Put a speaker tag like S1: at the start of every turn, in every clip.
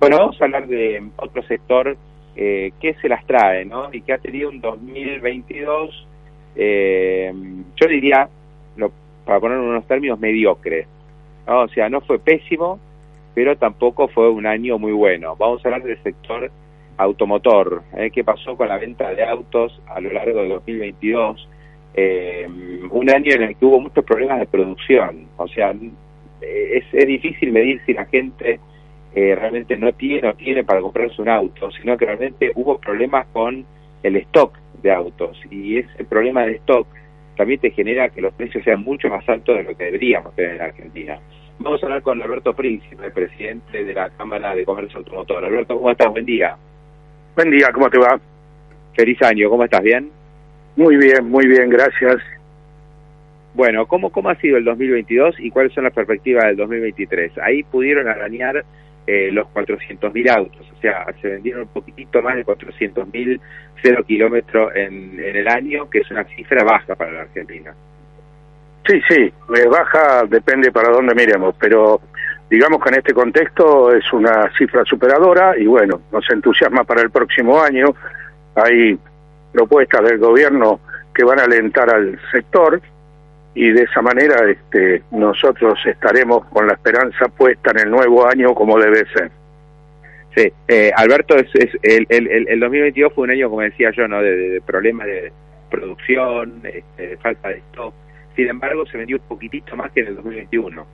S1: Bueno, vamos a hablar de otro sector eh, que se las trae, ¿no? Y que ha tenido un 2022, eh, yo diría, lo, para poner unos términos, mediocre. ¿no? O sea, no fue pésimo, pero tampoco fue un año muy bueno. Vamos a hablar del sector automotor, ¿eh? qué pasó con la venta de autos a lo largo de 2022. Eh, un año en el que hubo muchos problemas de producción. O sea, es, es difícil medir si la gente eh, realmente no tiene o tiene para comprarse un auto, sino que realmente hubo problemas con el stock de autos y ese problema de stock también te genera que los precios sean mucho más altos de lo que deberíamos tener en Argentina. Vamos a hablar con Alberto Príncipe, presidente de la Cámara de Comercio Automotor. Alberto, ¿cómo estás? Buen día.
S2: Buen día, ¿cómo te va?
S1: Feliz año, ¿cómo estás? ¿Bien?
S2: Muy bien, muy bien, gracias.
S1: Bueno, ¿cómo, cómo ha sido el 2022 y cuáles son las perspectivas del 2023? Ahí pudieron arañar eh, los 400.000 autos, o sea, se vendieron un poquitito más de 400.000 cero kilómetros en, en el año, que es una cifra baja para la Argentina.
S2: Sí, sí, eh, baja depende para dónde miremos, pero digamos que en este contexto es una cifra superadora y bueno, nos entusiasma para el próximo año. Hay propuestas del gobierno que van a alentar al sector y de esa manera este, nosotros estaremos con la esperanza puesta en el nuevo año como debe ser.
S1: Sí, eh, Alberto, es, es el, el, el, 2022 fue un año, como decía yo, ¿no? de, de problemas de producción, este, de falta de stock. Sin embargo, se vendió un poquitito más que en el 2021.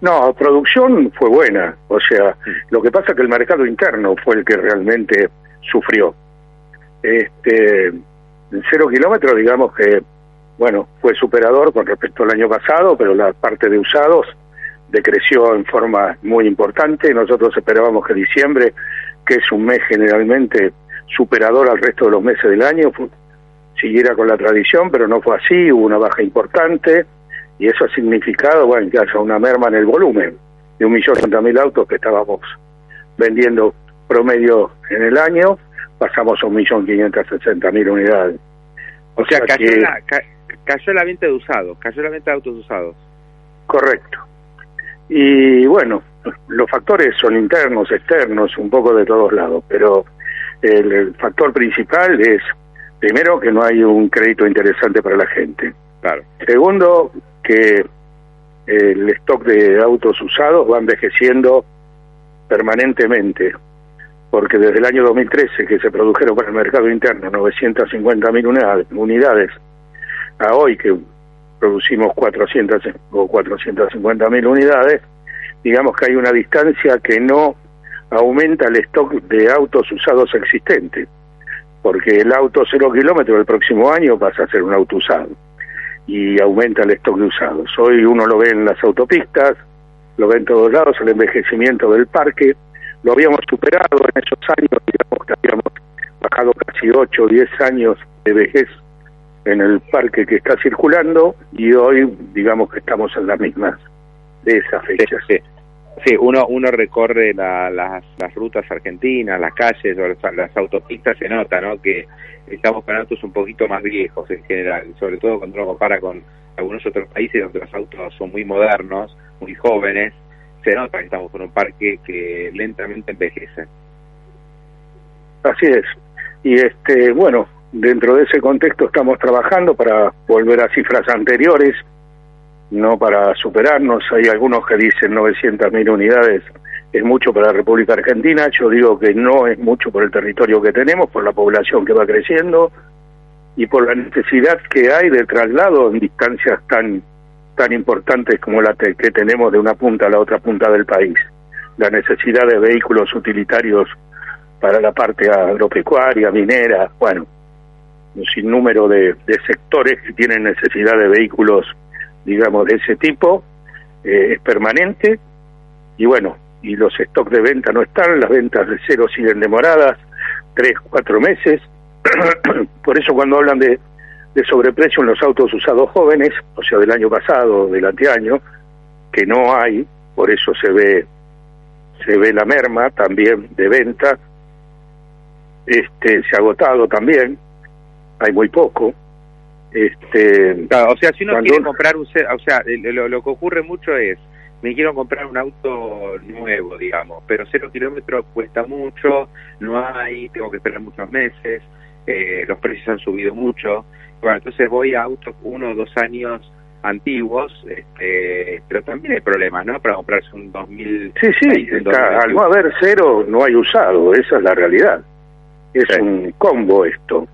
S2: No, producción fue buena. O sea, lo que pasa es que el mercado interno fue el que realmente sufrió. Este, en cero kilómetros, digamos que bueno, fue superador con respecto al año pasado, pero la parte de usados decreció en forma muy importante. Nosotros esperábamos que diciembre, que es un mes generalmente superador al resto de los meses del año, siguiera con la tradición, pero no fue así, hubo una baja importante y eso ha significado bueno, que haya una merma en el volumen de un millón mil autos que estábamos vendiendo promedio en el año, pasamos a un millón quinientos sesenta mil unidades.
S1: O, sea, cayó, que, ca, cayó la venta de usados, cayó la venta de autos usados.
S2: Correcto. Y bueno, los factores son internos, externos, un poco de todos lados, pero el, el factor principal es, primero, que no hay un crédito interesante para la gente.
S1: Claro.
S2: Segundo, que el stock de autos usados va envejeciendo permanentemente, porque desde el año 2013 que se produjeron para el mercado interno 950 mil unidades, a hoy que producimos 400 o 450 mil unidades, digamos que hay una distancia que no aumenta el stock de autos usados existentes, porque el auto cero kilómetros el próximo año pasa a ser un auto usado y aumenta el stock de usados. Hoy uno lo ve en las autopistas, lo ve en todos lados, el envejecimiento del parque, lo habíamos superado en esos años, digamos que habíamos bajado casi 8 o 10 años de vejez en el parque que está circulando y hoy digamos que estamos en las mismas de esas fechas.
S1: Sí, sí. uno uno recorre la, las, las rutas argentinas, las calles o las, las, autopistas, se nota ¿no? que estamos con autos un poquito más viejos en general, sobre todo cuando uno compara con algunos otros países donde los autos son muy modernos, muy jóvenes, se nota que estamos con un parque que lentamente envejece.
S2: Así es. Y este, bueno, dentro de ese contexto estamos trabajando para volver a cifras anteriores, no para superarnos. Hay algunos que dicen 900.000 unidades es mucho para la República Argentina. Yo digo que no es mucho por el territorio que tenemos, por la población que va creciendo y por la necesidad que hay de traslado en distancias tan tan importantes como la que tenemos de una punta a la otra punta del país. La necesidad de vehículos utilitarios para la parte agropecuaria, minera, bueno, un sinnúmero de, sectores que tienen necesidad de vehículos, digamos, de ese tipo, eh, es permanente y bueno, y los stocks de venta no están, las ventas de cero siguen demoradas, tres, cuatro meses. Por eso cuando hablan de, de sobreprecio en los autos usados jóvenes, o sea, del año pasado, del anteaño, que no hay, por eso se ve se ve la merma también de venta, este se ha agotado también, hay muy poco. Este,
S1: o sea, si uno quiere comprar un, o sea, lo, lo que ocurre mucho es me quiero comprar un auto nuevo, digamos, pero cero kilómetros cuesta mucho, no hay, tengo que esperar muchos meses, eh, los precios han subido mucho. Bueno, entonces voy a autos uno o dos años antiguos, este, pero también hay problemas, ¿no? Para comprarse un 2000.
S2: Sí, sí, al no haber cero no hay usado, esa es la realidad. Es un combo esto.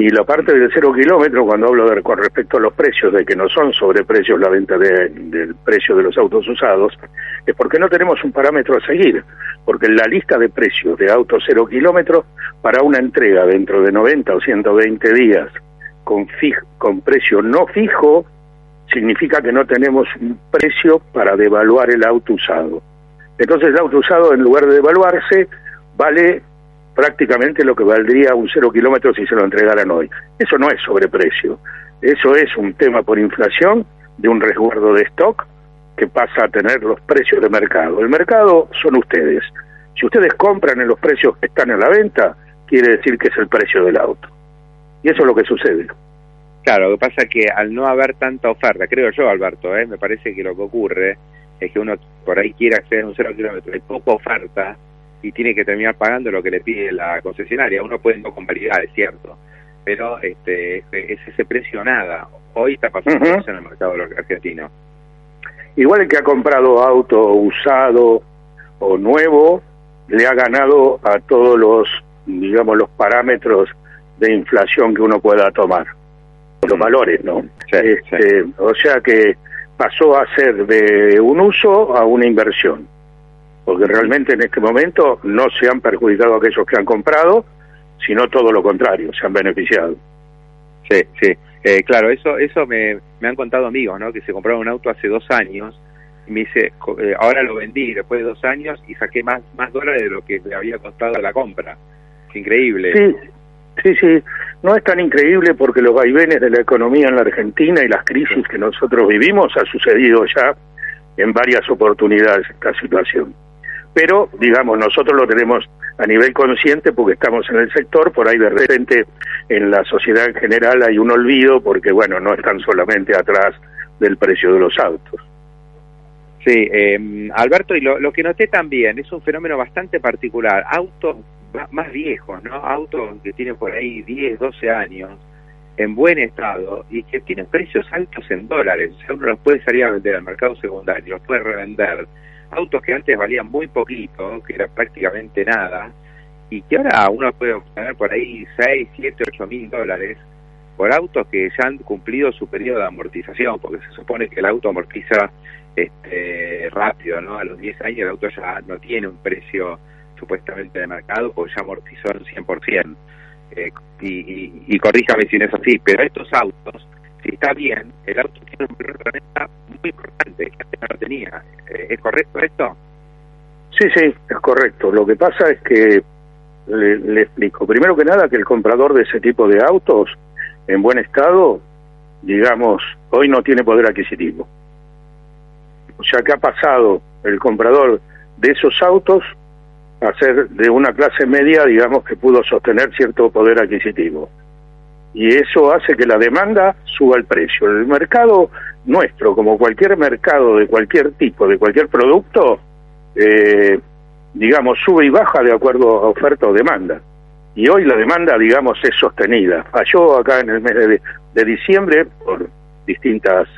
S2: Y la parte del cero kilómetro, cuando hablo de, con respecto a los precios, de que no son sobreprecios la venta del precio de los autos usados, es porque no tenemos un parámetro a seguir. Porque la lista de precios de autos cero kilómetros, para una entrega dentro de 90 o 120 días con, con precio no fijo, significa que no tenemos un precio para devaluar el auto usado. Entonces el auto usado, en lugar de devaluarse, vale prácticamente lo que valdría un cero kilómetro si se lo entregaran hoy. Eso no es sobreprecio, eso es un tema por inflación de un resguardo de stock que pasa a tener los precios de mercado. El mercado son ustedes. Si ustedes compran en los precios que están en la venta, quiere decir que es el precio del auto. Y eso es lo que sucede.
S1: Claro, lo que pasa es que al no haber tanta oferta, creo yo, Alberto, ¿eh? me parece que lo que ocurre es que uno por ahí quiere acceder a un cero kilómetro, hay poca oferta, y tiene que terminar pagando lo que le pide la concesionaria. Uno puede no convalidar, es cierto, pero este, es ese precio nada. Hoy está pasando eso en el mercado argentino.
S2: Igual el que ha comprado auto usado o nuevo, le ha ganado a todos los, digamos, los parámetros de inflación que uno pueda tomar. Los valores, ¿no? este, O sea que pasó a ser de un uso a una inversión porque realmente en este momento no se han perjudicado aquellos que han comprado, sino todo lo contrario, se han beneficiado.
S1: Sí, sí, eh, claro, eso eso me, me han contado amigos, ¿no? Que se compraron un auto hace dos años y me dice, eh, ahora lo vendí después de dos años y saqué más, más dólares de lo que me había costado la compra. Es increíble.
S2: Sí, sí, sí, no es tan increíble porque los vaivenes de la economía en la Argentina y las crisis que nosotros vivimos ha sucedido ya en varias oportunidades esta situación pero digamos, nosotros lo tenemos a nivel consciente porque estamos en el sector, por ahí de repente en la sociedad en general hay un olvido porque, bueno, no están solamente atrás del precio de los autos.
S1: Sí, eh, Alberto, y lo, lo, que noté también es un fenómeno bastante particular. Autos más viejos, ¿no? Autos que tienen por ahí 10, 12 años, en buen estado y que tienen precios altos en dólares. O sea, uno los puede salir a vender al mercado secundario, los puede revender autos que antes valían muy poquito, que era prácticamente nada, y que ahora uno puede obtener por ahí 6, 7, 8 mil dólares por autos que ya han cumplido su periodo de amortización, porque se supone que el auto amortiza este, rápido, ¿no? A los 10 años el auto ya no tiene un precio supuestamente de mercado, porque ya amortizó en 100%. Eh, y, y, y corríjame si no es así, pero estos autos si está bien, el auto tiene un valor de renta muy importante que antes no lo tenía. Eh, ¿Es correcto esto?
S2: Sí, sí, es correcto. Lo que pasa es que, le, explico, primero que nada que el comprador de ese tipo de autos en buen estado, digamos, hoy no tiene poder adquisitivo. O sea que ha pasado el comprador de esos autos a ser de una clase media, digamos, que pudo sostener cierto poder adquisitivo y eso hace que la demanda suba el precio. El mercado nuestro, como cualquier mercado de cualquier tipo, de cualquier producto, eh, digamos, sube y baja de acuerdo a oferta o demanda. Y hoy la demanda, digamos, es sostenida. Falló acá en el mes de, diciembre por distintas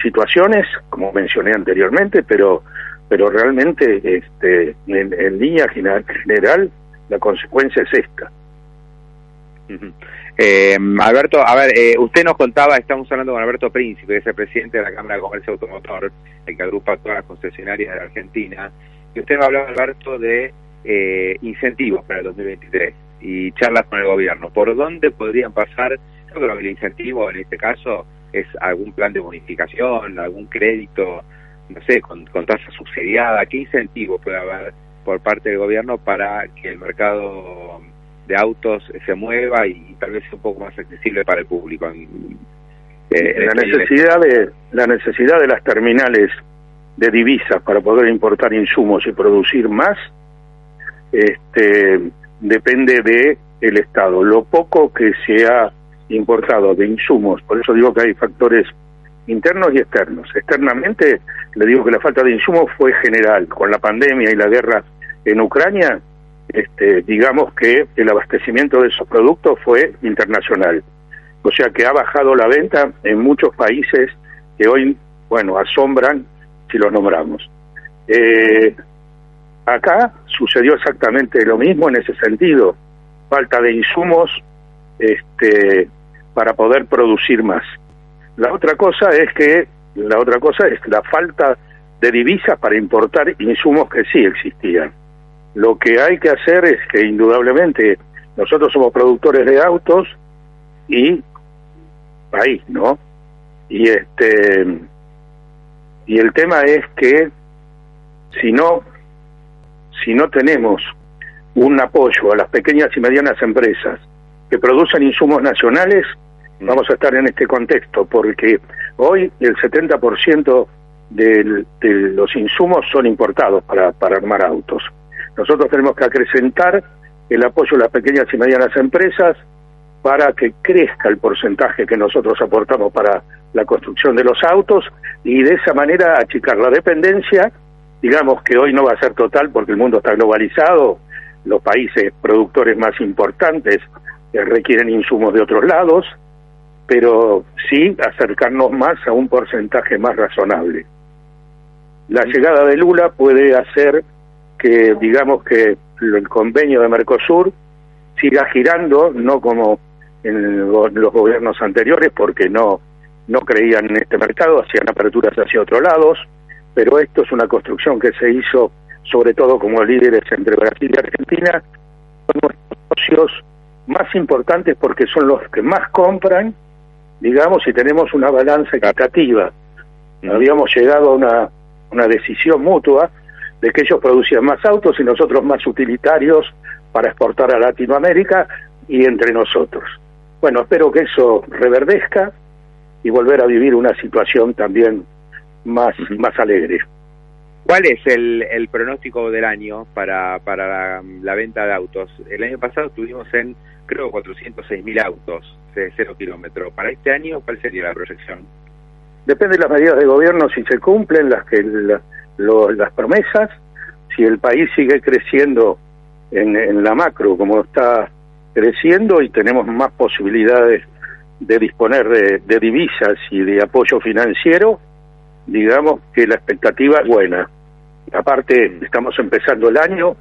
S2: situaciones, como mencioné anteriormente, pero pero realmente este, en, línea general la consecuencia es esta.
S1: Eh, Alberto, a ver, eh, usted nos contaba, estamos hablando con Alberto Príncipe, que es el presidente de la Cámara de Comercio Automotor, el que agrupa todas las concesionarias de la Argentina, y usted nos hablaba, Alberto, de eh, incentivos para el 2023 y charlas con el gobierno. ¿Por dónde podrían pasar? Yo creo que el incentivo en este caso es algún plan de bonificación, algún crédito no sé, con, con tasa subsidiada? ¿Qué incentivo puede haber por parte del gobierno para que el mercado de autos se mueva y, tal vez sea un poco más accesible para el público?
S2: Eh, la necesidad de la necesidad de las terminales de divisas para poder importar insumos y producir más este depende de el Estado. Lo poco que se ha importado de insumos, por eso digo que hay factores internos y externos. Externamente, le digo que la falta de insumos fue general. Con la pandemia y la guerra en Ucrania, este, digamos que el abastecimiento de esos productos fue internacional. O sea que ha bajado la venta en muchos países que hoy, bueno, asombran si los nombramos. Eh, acá sucedió exactamente lo mismo en ese sentido falta de insumos este, para poder producir más. La otra cosa es que la otra cosa es la falta de divisas para importar insumos que sí existían. Lo que hay que hacer es que indudablemente nosotros somos productores de autos y ahí, ¿no? Y este y el tema es que si no si no tenemos un apoyo a las pequeñas y medianas empresas que producen insumos nacionales. Vamos a estar en este contexto, porque hoy el 70% de los insumos son importados para, para armar autos. Nosotros tenemos que acrecentar el apoyo a las pequeñas y medianas empresas para que crezca el porcentaje que nosotros aportamos para la construcción de los autos y de esa manera achicar la dependencia, digamos que hoy no va a ser total porque el mundo está globalizado, los países productores más importantes que requieren insumos de otros lados, pero sí acercarnos más a un porcentaje más razonable. La llegada de Lula puede hacer que, digamos, que el convenio de Mercosur siga girando, no como en los gobiernos anteriores, porque no, no creían en este mercado, hacían aperturas hacia otros lados, pero esto es una construcción que se hizo sobre todo como líderes entre Brasil y Argentina, son nuestros socios más importantes porque son los que más compran, digamos, y tenemos una balanza equitativa. Habíamos llegado a una, una decisión mutua de que ellos producían más autos y nosotros más utilitarios para exportar a Latinoamérica y entre nosotros. Bueno, espero que eso reverdezca y volver a vivir una situación también más, más alegre.
S1: ¿Cuál es el, el pronóstico del año para, para la, venta de autos? El año pasado estuvimos en, creo, 406 mil autos de cero kilómetros. ¿Para este año cuál sería la proyección?
S2: Depende de las medidas de gobierno, si se cumplen las, que, las promesas, si el país sigue creciendo en, en la macro como está creciendo y tenemos más posibilidades de disponer de, de divisas y de apoyo financiero, digamos que la expectativa es buena. Aparte, estamos empezando el año,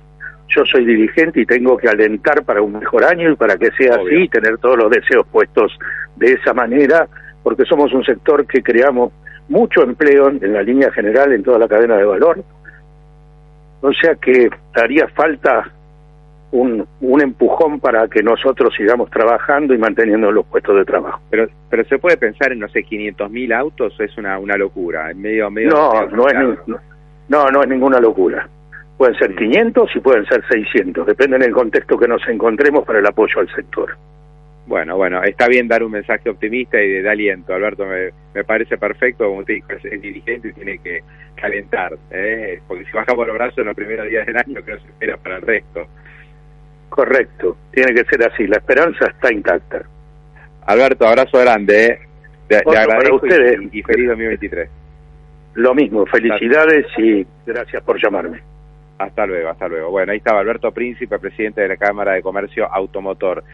S2: yo soy dirigente y tengo que alentar para un mejor año y para que sea así, tener todos los deseos puestos de esa manera, porque somos un sector que creamos mucho empleo en la línea general en toda la cadena de valor. O sea que haría falta un, un empujón para que nosotros sigamos trabajando y manteniendo los puestos de trabajo.
S1: Pero pero se puede pensar en, no sé, 500.000 autos, es una, una locura, en medio, medio...
S2: No, no es, no, no es ninguna locura. Pueden ser 500 y pueden ser 600, depende del contexto que nos encontremos para el apoyo al sector.
S1: Bueno, bueno, está bien dar un mensaje optimista y de, aliento, Alberto, me, me, parece perfecto, como te dijo, es, dirigente y tiene que calentar, ¿eh? porque si baja por los brazos en los primeros días del año, que no se espera para el resto.
S2: Correcto, tiene que ser así, la esperanza está intacta.
S1: Alberto, abrazo grande, ¿eh? para ustedes. Y, feliz 2023.
S2: Lo mismo, felicidades y gracias por llamarme.
S1: Hasta luego, hasta luego. Bueno, ahí estaba Alberto Príncipe, presidente de la Cámara de Comercio Automotor.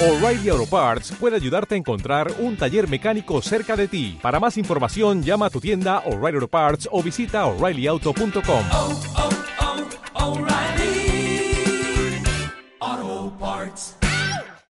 S3: O'Reilly Auto Parts puede ayudarte a encontrar un taller mecánico cerca de ti. Para más información, llama a tu tienda O'Reilly Auto Parts o visita oreillyauto.com.